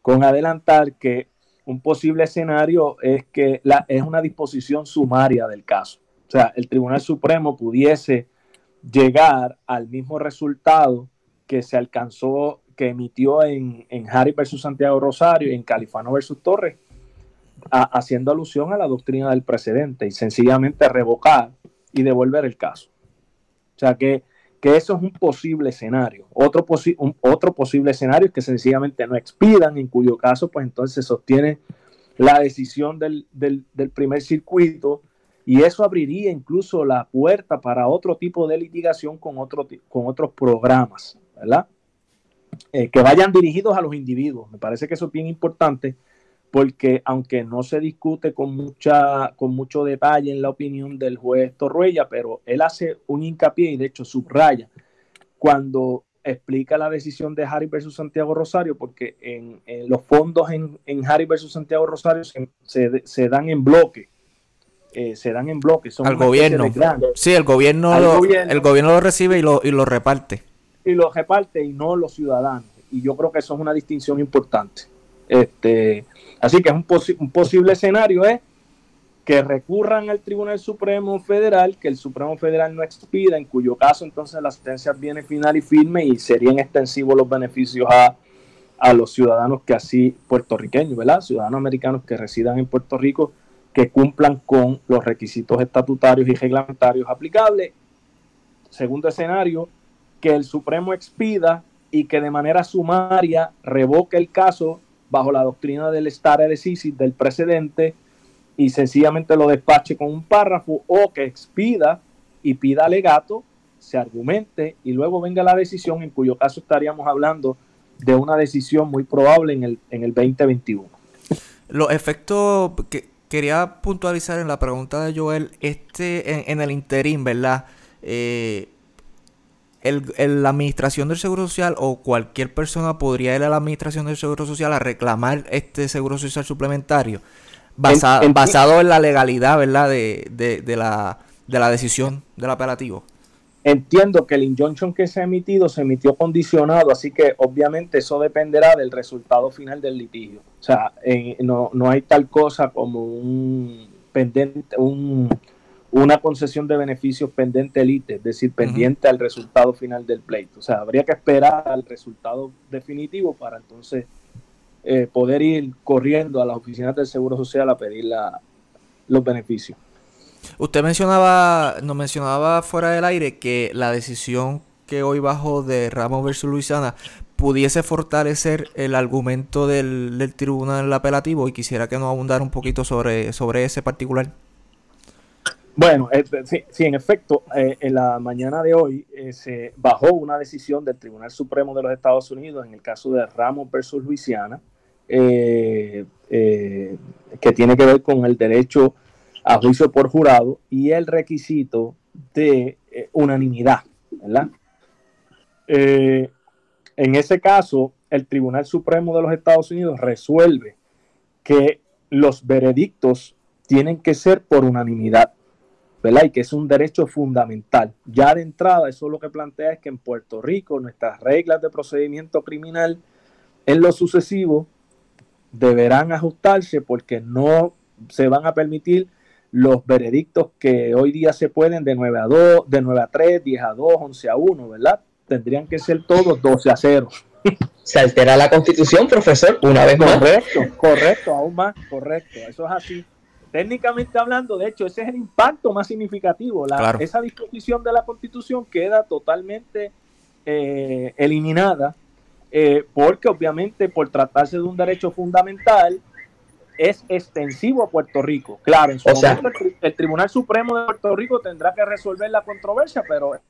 con, adelantar que un posible escenario es que la, es una disposición sumaria del caso. O sea, el Tribunal Supremo pudiese llegar al mismo resultado que se alcanzó, que emitió en, en Harry versus Santiago Rosario, en Califano versus Torres, haciendo alusión a la doctrina del precedente y sencillamente revocar y devolver el caso. O sea que, eso es un posible escenario. Otro, otro posible escenario es que sencillamente no expidan, en cuyo caso pues entonces se sostiene la decisión del, primer circuito y eso abriría incluso la puerta para otro tipo de litigación con, otro, con otros programas, ¿verdad? eh, que vayan dirigidos a los individuos. Me parece que eso es bien importante porque aunque no se discute con, mucha, con mucho detalle en la opinión del juez Torruella, pero él hace un hincapié y de hecho subraya cuando explica la decisión de Harry versus Santiago Rosario, porque en, los fondos en, en, Harry versus Santiago Rosario se, dan en bloque. Eh, se dan en bloque. Son Al gobierno. Sí, el gobierno, lo, el gobierno lo recibe y lo, y lo reparte. Y lo reparte y no los ciudadanos. Y yo creo que eso es una distinción importante. Este, así que es un, posible escenario es que recurran al Tribunal Supremo Federal, que el Supremo Federal no expida, en cuyo caso entonces la sentencia viene final y firme y serían extensivos los beneficios a, a los ciudadanos que así, puertorriqueños, ¿verdad? Ciudadanos americanos que residan en Puerto Rico, que cumplan con los requisitos estatutarios y reglamentarios aplicables. Segundo escenario, que el Supremo expida y que de manera sumaria revoque el caso bajo la doctrina del stare decisis del precedente y sencillamente lo despache con un párrafo o que expida y pida alegato, se argumente y luego venga la decisión, en cuyo caso estaríamos hablando de una decisión muy probable en el, en el 2021. Los efectos que quería puntualizar en la pregunta de Joel, este en, el interín, ¿verdad? Eh, el, la administración del Seguro Social o cualquier persona podría ir a la administración del Seguro Social a reclamar este Seguro Social suplementario basado en la legalidad, ¿verdad? De, de, la, de la decisión del apelativo. Entiendo que el injunction que se ha emitido se emitió condicionado, así que obviamente eso dependerá del resultado final del litigio. O sea, no, no hay tal cosa como un pendiente, un, una concesión de beneficios pendiente elite, es decir, pendiente al resultado final del pleito. O sea, habría que esperar al resultado definitivo para entonces eh, poder ir corriendo a las oficinas del Seguro Social a pedir los beneficios. Usted mencionaba, nos mencionaba fuera del aire que la decisión que hoy bajo de Ramos versus Luisiana pudiese fortalecer el argumento del, del, tribunal apelativo y quisiera que nos abundara un poquito sobre, sobre ese particular. Bueno, eh, sí, en efecto, eh, en la mañana de hoy se bajó una decisión del Tribunal Supremo de los Estados Unidos en el caso de Ramos versus Luisiana, eh, eh, que tiene que ver con el derecho a juicio por jurado y el requisito de eh, unanimidad, ¿verdad? en ese caso, el Tribunal Supremo de los Estados Unidos resuelve que los veredictos tienen que ser por unanimidad, ¿verdad? Y que es un derecho fundamental. Ya de entrada, eso lo que plantea es que en Puerto Rico nuestras reglas de procedimiento criminal en lo sucesivo deberán ajustarse porque no se van a permitir los veredictos que hoy día se pueden de 9 a 2, de 9 a 3, 10 a 2, 11 a 1, ¿verdad? Tendrían que ser todos 12 a 0. Se altera la constitución, profesor, una vez más. Correcto, correcto, aún más, correcto. Eso es así. Técnicamente hablando, de hecho, ese es el impacto más significativo. Esa disposición de la constitución queda totalmente eh, eliminada eh, porque obviamente por tratarse de un derecho fundamental es extensivo a Puerto Rico. Claro, en su momento el, Tribunal Supremo de Puerto Rico tendrá que resolver la controversia, pero es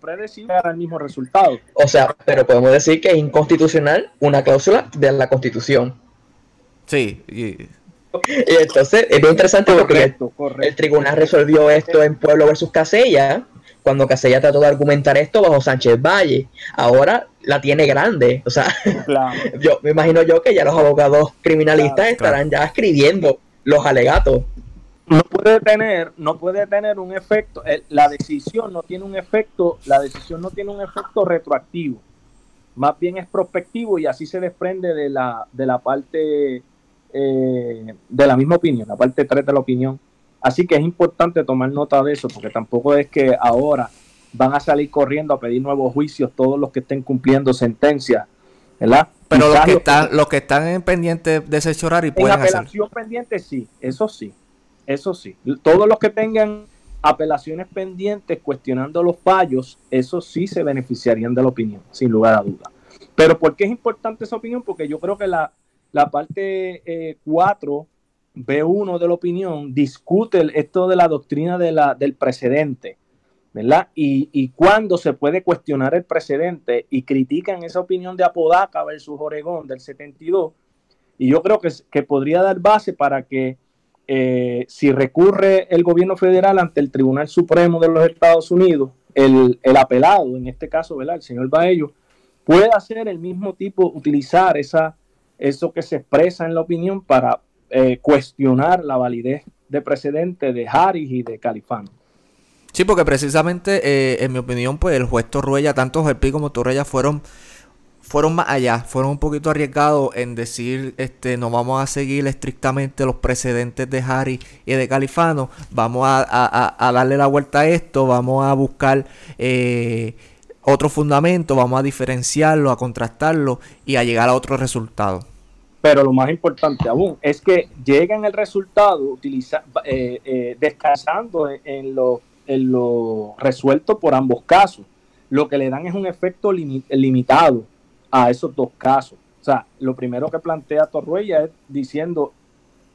predecible dar el mismo resultado. O sea, pero podemos decir que es inconstitucional una cláusula de la Constitución. Sí, y, entonces es muy interesante porque el tribunal resolvió esto en Pueblo versus Casella cuando Casella trató de argumentar esto bajo Sánchez Valle. Ahora la tiene grande. O sea, yo me imagino yo que ya los abogados criminalistas estarán ya escribiendo los alegatos. No puede tener, no puede tener un efecto, la decisión no tiene un efecto, la decisión no tiene un efecto retroactivo, más bien es prospectivo y así se desprende de la, de la parte eh, de la misma opinión, la parte 3 de la opinión Así que es importante tomar nota de eso, porque tampoco es que ahora van a salir corriendo a pedir nuevos juicios todos los que estén cumpliendo sentencia, ¿verdad? Pero los que, están, los que están en pendiente de asesorar y pueden en apelación pendiente, sí, eso sí, eso sí. Todos los que tengan apelaciones pendientes cuestionando los fallos, eso sí se beneficiarían de la opinión, sin lugar a duda. Pero ¿por qué es importante esa opinión? Porque yo creo que la, la parte 4 eh, B1 de la opinión discute esto de la doctrina de la, del precedente, ¿verdad? Y, y cuando se puede cuestionar el precedente y critican esa opinión de Apodaca versus Oregón del 72, y yo creo que, que podría dar base para que eh, si recurre el gobierno federal ante el Tribunal Supremo de los Estados Unidos, el, el apelado, en este caso, ¿verdad? El señor Baello, puede hacer el mismo tipo, utilizar esa, eso que se expresa en la opinión para eh, cuestionar la validez de precedente de Harris y de Califano. Sí, porque precisamente, eh, en mi opinión, pues el juez Torruella, tanto Pi como Torruella fueron fueron más allá, fueron un poquito arriesgados en decir, este, no vamos a seguir estrictamente los precedentes de Harry y de Califano, vamos a, darle la vuelta a esto, vamos a buscar eh, otro fundamento, vamos a diferenciarlo, a contrastarlo y a llegar a otro resultado. Pero lo más importante aún es que llegan el resultado utiliza, eh, eh, descansando en, lo, en lo resuelto por ambos casos. Lo que le dan es un efecto limitado a esos dos casos. O sea, lo primero que plantea Torruella es diciendo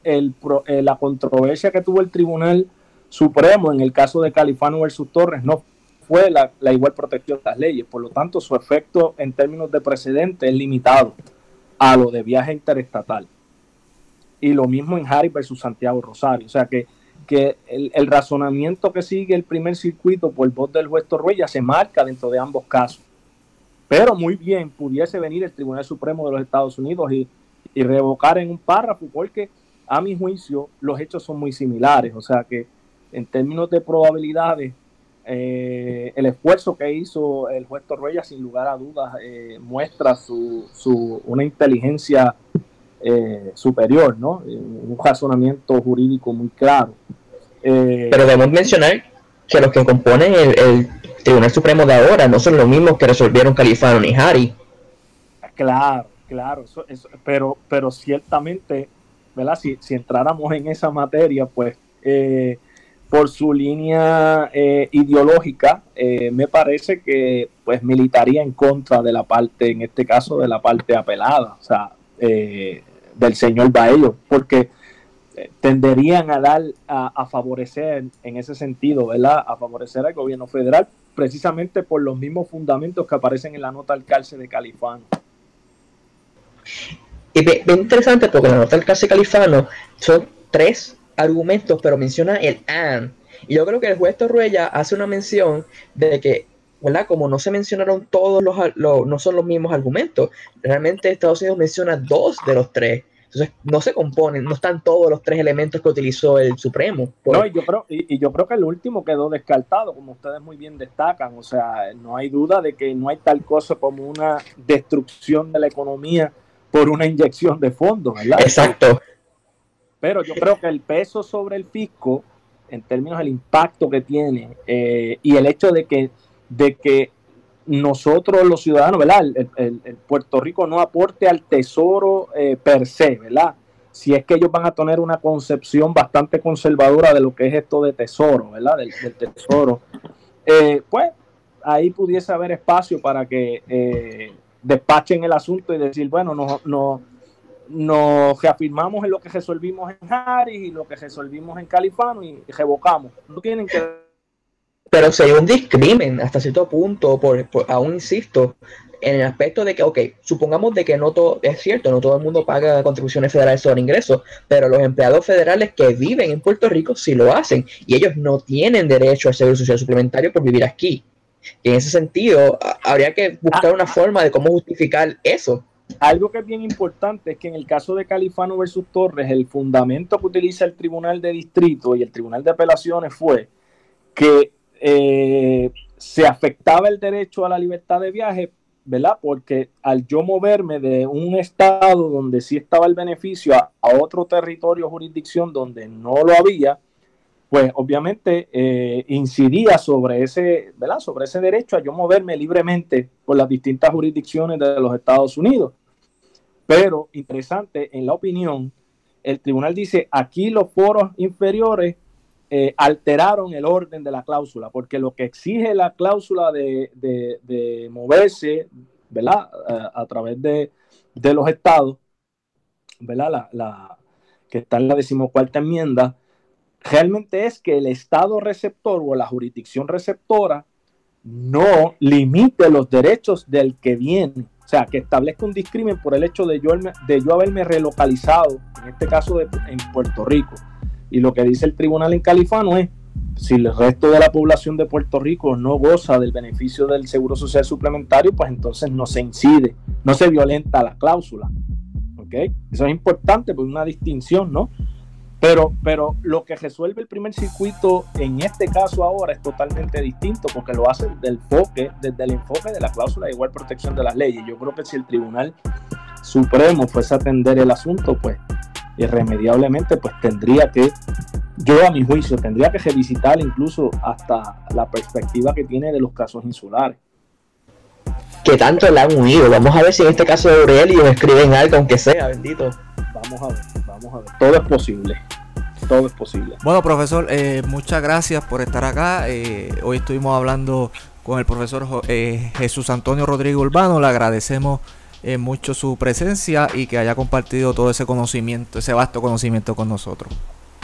el, eh, la controversia que tuvo el Tribunal Supremo en el caso de Califano versus Torres no fue la, igual protección de las leyes, por lo tanto su efecto en términos de precedente es limitado a lo de viaje interestatal. Y lo mismo en Harry versus Santiago Rosario. O sea que, que el, razonamiento que sigue el primer circuito por voz del juez Torruella se marca dentro de ambos casos. Pero muy bien pudiese venir el Tribunal Supremo de los Estados Unidos y, revocar en un párrafo, porque a mi juicio los hechos son muy similares. O sea que en términos de probabilidades, eh, el esfuerzo que hizo el juez Torreya, sin lugar a dudas, eh, muestra su, su, una inteligencia eh, superior, ¿no? Un razonamiento jurídico muy claro. Pero debemos mencionar que los que componen el Tribunal Supremo de ahora no son los mismos que resolvieron Califano ni Harry. Claro, claro, eso, pero, pero ciertamente, ¿verdad? Si, si entráramos en esa materia, pues eh, por su línea eh, ideológica, eh, me parece que pues militaría en contra de la parte, en este caso, de la parte apelada, o sea, del señor Baello, porque tenderían a dar, a, favorecer en ese sentido, ¿verdad? A favorecer al gobierno federal, precisamente por los mismos fundamentos que aparecen en la nota al cárcel de Califano. Y bien, interesante porque la nota al cárcel Califano son tres argumentos, pero menciona el AN. Y yo creo que el juez Torruella hace una mención de que, ¿verdad? Como no se mencionaron todos los, los no son los mismos argumentos, realmente Estados Unidos menciona dos de los tres. Entonces, no se componen, no están todos los tres elementos que utilizó el Supremo. No, y yo, creo, y, yo creo que el último quedó descartado, como ustedes muy bien destacan. O sea, no hay duda de que no hay tal cosa como una destrucción de la economía por una inyección de fondos, ¿verdad? Exacto. Pero yo creo que el peso sobre el fisco, en términos del impacto que tiene, eh, y el hecho de que, de que nosotros los ciudadanos, ¿verdad? El, Puerto Rico no aporte al tesoro eh, per se, ¿verdad? Si es que ellos van a tener una concepción bastante conservadora de lo que es esto de tesoro, ¿verdad? Del, tesoro. Eh, pues ahí pudiese haber espacio para que eh, despachen el asunto y decir, bueno, nos, no, nos reafirmamos en lo que resolvimos en Harris y lo que resolvimos en Califano y revocamos. No tienen que pero sería un discrimen hasta cierto punto, por, aún insisto, en el aspecto de que, ok, supongamos de que no todo, es cierto, no todo el mundo paga contribuciones federales sobre ingresos, pero los empleados federales que viven en Puerto Rico sí lo hacen y ellos no tienen derecho al seguro social suplementario por vivir aquí. Y en ese sentido, habría que buscar ah. una forma de cómo justificar eso. Algo que es bien importante es que en el caso de Califano versus Torres, el fundamento que utiliza el Tribunal de Distrito y el Tribunal de Apelaciones fue que eh, se afectaba el derecho a la libertad de viaje, ¿verdad? Porque al yo moverme de un estado donde sí estaba el beneficio a, otro territorio, jurisdicción donde no lo había, pues obviamente eh, incidía sobre ese, ¿verdad? Sobre ese derecho a yo moverme libremente por las distintas jurisdicciones de los Estados Unidos. Pero interesante, en la opinión, el tribunal dice aquí los foros inferiores eh, alteraron el orden de la cláusula, porque lo que exige la cláusula de, moverse, ¿verdad? A, través de, los estados, ¿verdad? La, que está en la decimocuarta enmienda, realmente es que el Estado receptor o la jurisdicción receptora no limite los derechos del que viene. Sea, que establezca un discrimen por el hecho de yo, de yo haberme relocalizado, en este caso de, en Puerto Rico. Y lo que dice el tribunal en Califano es, si el resto de la población de Puerto Rico no goza del beneficio del seguro social suplementario, pues entonces no se incide, no se violenta la cláusula. Eso es importante, pues una distinción, ¿no? Pero, pero lo que resuelve el primer circuito en este caso ahora es totalmente distinto porque lo hace desde el enfoque, desde el enfoque de la cláusula de igual protección de las leyes. Yo creo que si el Tribunal Supremo fuese a atender el asunto, pues irremediablemente pues tendría que, yo a mi juicio, tendría que revisitar incluso hasta la perspectiva que tiene de los casos insulares. Que tanto le han huido. Vamos a ver si en este caso de Aurelio escriben algo, aunque sea, bendito. Vamos a ver, vamos a ver. Todo es posible. Todo es posible. Bueno, profesor, eh, muchas gracias por estar acá. Eh, hoy estuvimos hablando con el profesor eh, Jesús Antonio Rodrigo Urbano. Le agradecemos mucho su presencia y que haya compartido todo ese conocimiento, ese vasto conocimiento con nosotros.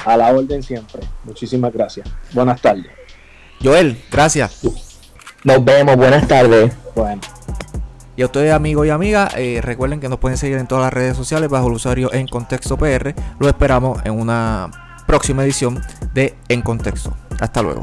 A la orden siempre. Muchísimas gracias. Buenas tardes. Joel, gracias. Nos vemos, buenas tardes. Bueno. Y a ustedes amigos y amigas, eh, recuerden que nos pueden seguir en todas las redes sociales bajo el usuario En Contexto PR. Lo esperamos en una próxima edición de En Contexto. Hasta luego.